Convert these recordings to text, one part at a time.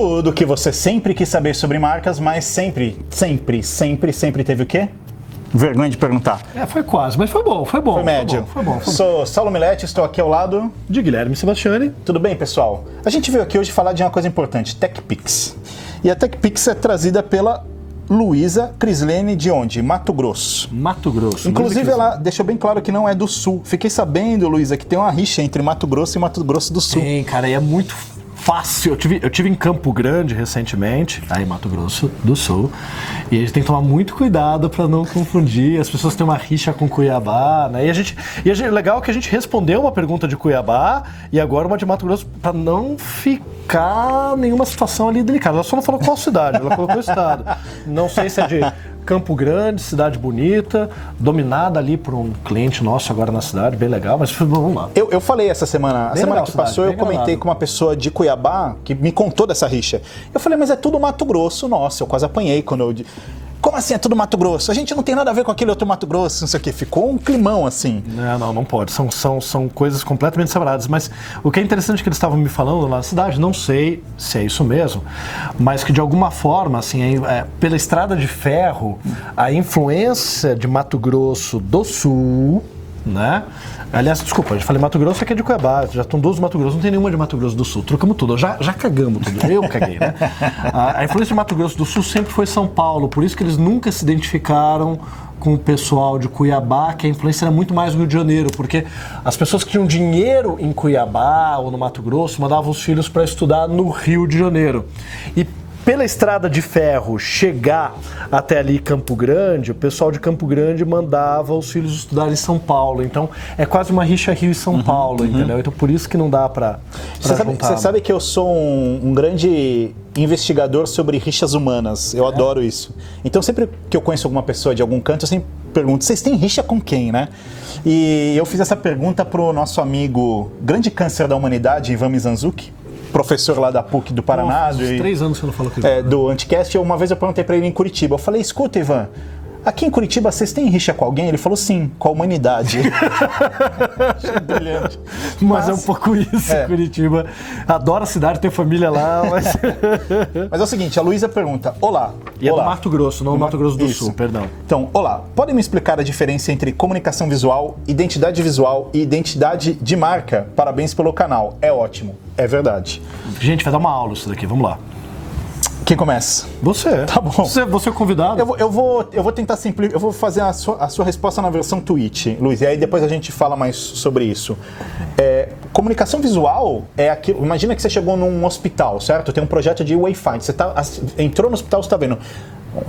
Tudo que você sempre quis saber sobre marcas, mas sempre, sempre, sempre, sempre teve o quê? Vergonha de perguntar. É, foi quase, mas foi bom, foi bom. Foi médio. Foi bom, foi bom. Foi bom. Sou Saulo Milete, estou aqui ao lado. De Guilherme Sebastiani. Tudo bem, pessoal? A gente veio aqui hoje falar de uma coisa importante, TechPix. E a TechPix é trazida pela Luísa Crislene de onde? Mato Grosso. Mato Grosso. Inclusive, ela deixou bem claro que não é do Sul. Fiquei sabendo, Luísa, que tem uma rixa entre Mato Grosso e Mato Grosso do Sul. Tem, cara, e é muito fácil. Eu tive, eu tive em Campo Grande recentemente, aí Mato Grosso do Sul, e a gente tem que tomar muito cuidado para não confundir. As pessoas têm uma rixa com Cuiabá, né? E a gente, e a gente, legal que a gente respondeu uma pergunta de Cuiabá e agora uma de Mato Grosso para não ficar nenhuma situação ali delicada. Ela só não falou qual cidade, ela colocou o estado. Não sei se é de Campo Grande, cidade bonita, dominada ali por um cliente nosso agora na cidade, bem legal, mas vamos lá. Eu, eu falei essa semana, a Bem semana legal que a cidade, passou, eu comentei com uma pessoa de Cuiabá que me contou dessa rixa. Eu falei, mas é tudo Mato Grosso, nossa, eu quase apanhei quando eu. Como assim é tudo Mato Grosso? A gente não tem nada a ver com aquele outro Mato Grosso, não sei o quê. Ficou um climão assim. Não, não, não pode. São, são, são coisas completamente separadas. Mas o que é interessante que eles estavam me falando lá na cidade, não sei se é isso mesmo, mas que de alguma forma, assim, é, pela estrada de ferro, a influência de Mato Grosso do Sul, né? Aliás, desculpa, eu falei Mato Grosso, aqui é de Cuiabá, já estão 12 Mato Grosso, não tem nenhuma de Mato Grosso do Sul, trocamos tudo, já, já cagamos tudo, eu caguei, né? A, a influência de Mato Grosso do Sul sempre foi São Paulo, por isso que eles nunca se identificaram com o pessoal de Cuiabá, que a influência era muito mais no Rio de Janeiro, porque as pessoas que tinham dinheiro em Cuiabá ou no Mato Grosso mandavam os filhos para estudar no Rio de Janeiro. E pela estrada de ferro chegar até ali Campo Grande, o pessoal de Campo Grande mandava os filhos estudar em São Paulo. Então é quase uma rixa Rio e São Paulo, entendeu? Então por isso que não dá para Você você sabe que eu sou um, um grande investigador sobre rixas humanas. Eu adoro isso. Então, sempre que eu conheço alguma pessoa de algum canto, eu sempre pergunto: vocês têm rixa com quem, né? E eu fiz essa pergunta pro nosso amigo, grande câncer da humanidade, Ivan Mizanzuki, professor lá da PUC do Paraná. Faz uns do- três anos que eu não falo com ele. é, do Anticast, uma vez eu perguntei pra ele em Curitiba. Eu falei, escuta, Ivan, aqui em Curitiba vocês têm rixa com alguém? Ele falou, sim, com a humanidade. Achei brilhante. Mas, é um pouco isso, É. Curitiba. Adoro a cidade, tenho família lá, mas. Mas é o seguinte, a Luísa pergunta, olá. e é do olá. Mato Grosso, não do Mato Grosso do Isso. Sul, perdão. Então, olá, podem me explicar a diferença entre comunicação visual, identidade visual e identidade de marca? Parabéns pelo canal, é ótimo, é verdade. Gente, vai dar uma aula isso daqui, vamos lá. Quem começa? Você. Tá bom. Você, você é o convidado. Eu vou, eu vou, eu vou tentar simplificar, eu vou fazer a sua, a sua resposta na versão tweet, Luiz, e aí depois a gente fala mais sobre isso. É, comunicação visual é aquilo. Imagina que você chegou num hospital, certo? Tem um projeto de Wayfind. Você tá, entrou no hospital, você está vendo.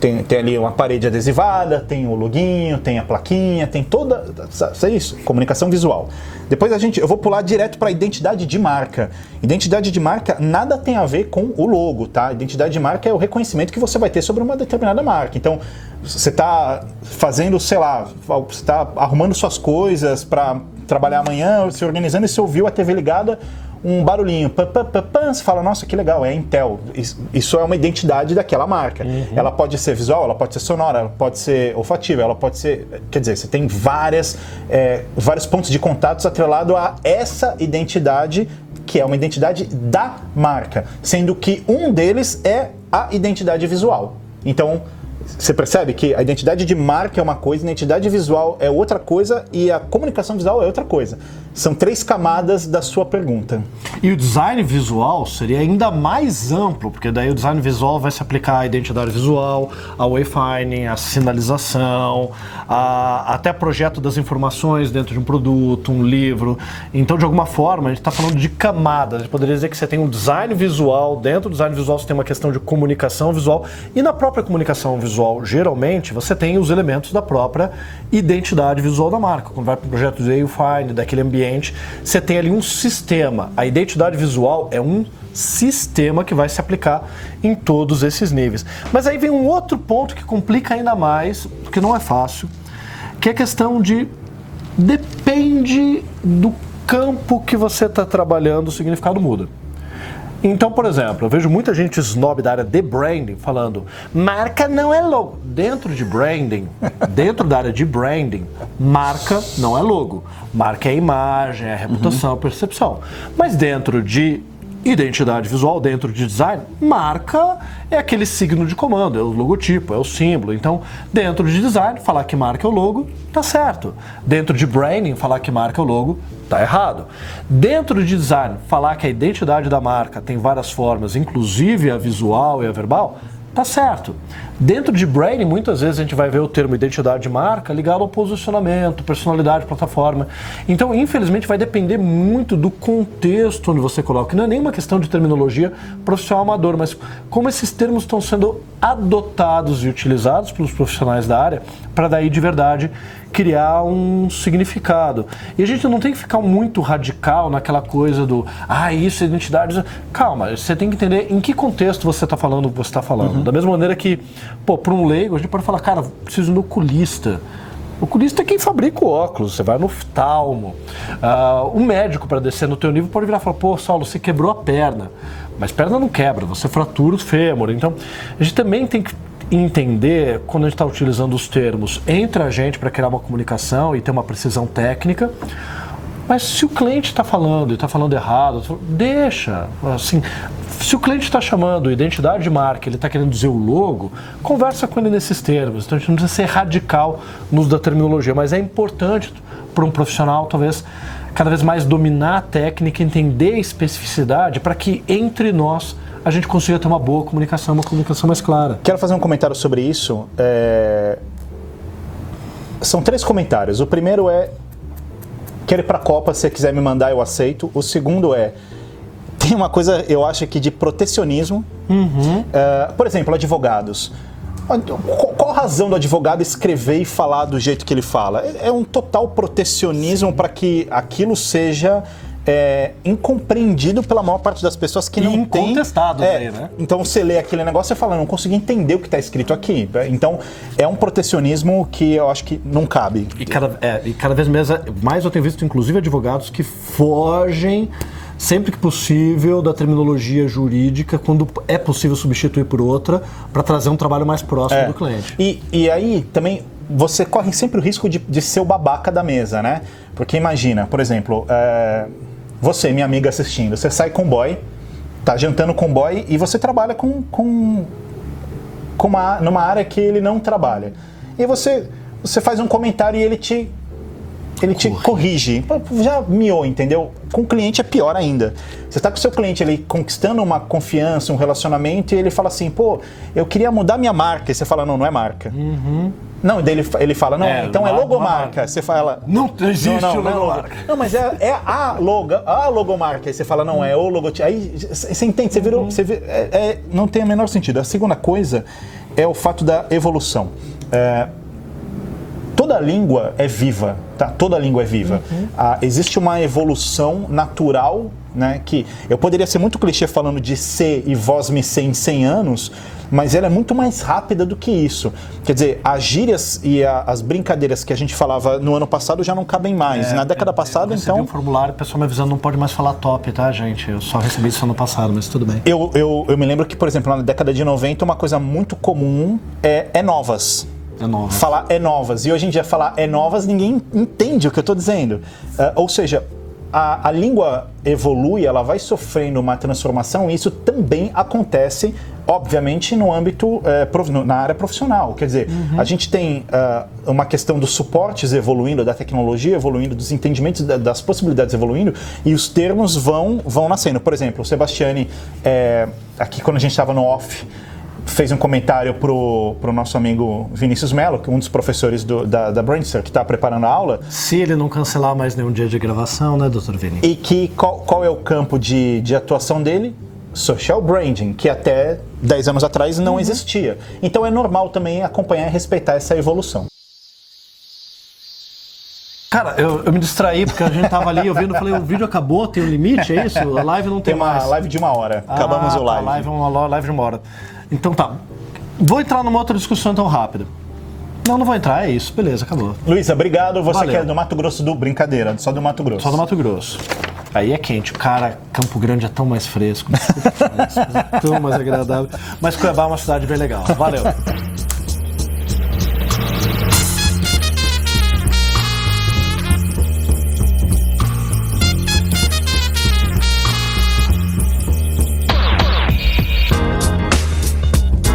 Tem, tem ali uma parede adesivada, tem o loginho, tem a plaquinha, tem toda. É isso, comunicação visual. Depois a gente, eu vou pular direto para identidade de marca. Identidade de marca nada tem a ver com o logo, tá? Identidade de marca é o reconhecimento que você vai ter sobre uma determinada marca. Então, você está fazendo, sei lá, você está arrumando suas coisas para trabalhar amanhã, se organizando e você ouviu a TV ligada, um barulhinho, pam, pam, pam, pam, você fala, nossa, que legal, é Intel. Isso, é uma identidade daquela marca. Ela pode ser visual, ela pode ser sonora, ela pode ser olfativa, ela pode ser. Quer dizer, você tem várias, é, vários pontos de contatos atrelado a essa identidade, que é uma identidade da marca, sendo que um deles é a identidade visual. Então, você percebe que a identidade de marca é uma coisa, a identidade visual é outra coisa e a comunicação visual é outra coisa. São três camadas da sua pergunta. E o design visual seria ainda mais amplo, porque daí o design visual vai se aplicar à identidade visual, ao wayfinding, à sinalização, a, até projeto das informações dentro de um produto, um livro. Então, de alguma forma, a gente está falando de camadas. A gente poderia dizer que você tem um design visual, dentro do design visual você tem uma questão de comunicação visual, e na própria comunicação visual, geralmente, você tem os elementos da própria identidade visual da marca. Quando vai para um projeto de wayfinding, daquele ambiente, você tem ali um sistema. A identidade visual é um sistema que vai se aplicar em todos esses níveis. Mas aí vem um outro ponto que complica ainda mais, porque não é fácil, que é a questão de depende do campo que você está trabalhando, o significado muda. Então, por exemplo, eu vejo muita gente snob da área de branding falando marca não é logo. Dentro de branding, dentro da área de branding, marca não é logo. Marca é imagem, é reputação, é percepção. Mas dentro de Identidade visual dentro de design, marca é aquele signo de comando, é o logotipo, é o símbolo. Então, dentro de design, falar que marca é o logo, tá certo. Dentro de branding, falar que marca é o logo, tá errado. Dentro de design, falar que a identidade da marca tem várias formas, inclusive a visual e a verbal, tá certo. Dentro de branding, muitas vezes a gente vai ver o termo identidade de marca ligado ao posicionamento, personalidade, plataforma. Então, infelizmente, vai depender muito do contexto onde você coloca. Não é nenhuma questão de terminologia profissional amador, mas como esses termos estão sendo adotados e utilizados pelos profissionais da área para daí de verdade criar um significado. E a gente não tem que ficar muito radical naquela coisa do, ah, isso é identidade. Calma, você tem que entender em que contexto você está falando o que você está falando. Uhum. Da mesma maneira que, pô, para um leigo, a gente pode falar, cara, preciso um oculista. O oculista é quem fabrica o óculos, você vai no oftalmo. Uh, um médico, para descer no teu nível, pode virar e falar, pô, Saulo, você quebrou a perna. Mas perna não quebra, você fratura o fêmur. Então, a gente também tem que entender quando a gente está utilizando os termos entre a gente para criar uma comunicação e ter uma precisão técnica. Mas se o cliente está falando e está falando errado, deixa. Assim, se o cliente está chamando identidade de marca, ele está querendo dizer o logo, conversa com ele nesses termos. Então a gente não precisa ser radical no uso da terminologia, mas é importante para um profissional, talvez, cada vez mais dominar a técnica, entender a especificidade, para que entre nós a gente consiga ter uma boa comunicação, uma comunicação mais clara. Quero fazer um comentário sobre isso. É... São três comentários. O primeiro é: quero ir para a Copa, se você quiser me mandar, eu aceito. O segundo é: tem uma coisa, eu acho que de protecionismo. Uhum. É, por exemplo, advogados. Qual a razão do advogado escrever e falar do jeito que ele fala? É, é um total protecionismo para que aquilo seja é, incompreendido pela maior parte das pessoas que e não tem. Incontestado é, aí, né? Então você lê aquele negócio e fala, não consigo entender o que está escrito aqui. Então é um protecionismo que eu acho que não cabe. E cada, é, e cada vez mais, mais eu tenho visto, inclusive, advogados que fogem sempre que possível da terminologia jurídica, quando é possível substituir por outra, para trazer um trabalho mais próximo é. do cliente. E, e aí também você corre sempre o risco de, de ser o babaca da mesa, né? Porque imagina, por exemplo, é, você, minha amiga assistindo, você sai com boy, tá jantando com boy e você trabalha com, com, com uma, numa área que ele não trabalha. E você, você faz um comentário e ele te ele te corrige. Já miou, entendeu? Com o cliente é pior ainda. Você está com o seu cliente ele conquistando uma confiança, um relacionamento, e ele fala assim, pô, eu queria mudar minha marca. E você fala, não, não é marca. Uhum. Não, daí ele, ele fala, não, é, então é logomarca. Você fala. Não existe não, não, logomarca. Não, mas é, é a, logo, a logomarca. Aí você fala, não, é o logotipo. Aí você entende, você virou. Uhum. Você é, é, não tem o menor sentido. A segunda coisa é o fato da evolução. É, toda língua é viva, tá? Toda língua é viva. Uhum. Ah, existe uma evolução natural, né? Que eu poderia ser muito clichê falando de ser e voz me ser em 100 anos, mas ela é muito mais rápida do que isso. Quer dizer, as gírias e a, as brincadeiras que a gente falava no ano passado já não cabem mais. É, Na década é, passada, eu então. um formulário, o pessoal me avisando não pode mais falar top, tá, gente? Eu só recebi isso ano passado, mas tudo bem. Eu, eu, eu me lembro que, por exemplo, na década de 90, uma coisa muito comum é, é novas. É nova. Falar é novas. E hoje em dia falar é novas, ninguém entende o que eu estou dizendo. Uh, ou seja, a, a, língua evolui, ela vai sofrendo uma transformação e isso também acontece, obviamente, no âmbito, eh, na área profissional. Quer dizer, uhum. a gente tem uh, uma questão dos suportes evoluindo, da tecnologia evoluindo, dos entendimentos da, das possibilidades evoluindo e os termos vão, vão nascendo. Por exemplo, o Sebastiani, é, aqui quando a gente estava no off, fez um comentário pro, pro nosso amigo Vinícius Mello, que é um dos professores do, da, da Brandster, que está preparando a aula. Se ele não cancelar mais nenhum dia de gravação, né, doutor Vinícius? E que qual, qual é o campo de, de atuação dele? Social branding, que até 10 anos atrás não uhum. existia. Então é normal também acompanhar e respeitar essa evolução. Cara, eu, eu, me distraí porque a gente tava ali, eu vendo, falei, o vídeo acabou, tem um limite, é isso? A live não tem, tem uma mais. live de uma hora. Acabamos ah, o tá, live. A live é uma live de uma hora. Então tá. Vou entrar numa outra discussão tão rápida. Não, não vou entrar, é isso. Beleza, acabou. Luísa, obrigado. Você Valeu. que é do Mato Grosso do. Brincadeira, só do Mato Grosso. Só do Mato Grosso. Aí é quente. O cara, Campo Grande é tão mais fresco, é tão mais agradável. Mas Cuiabá é uma cidade bem legal. Valeu.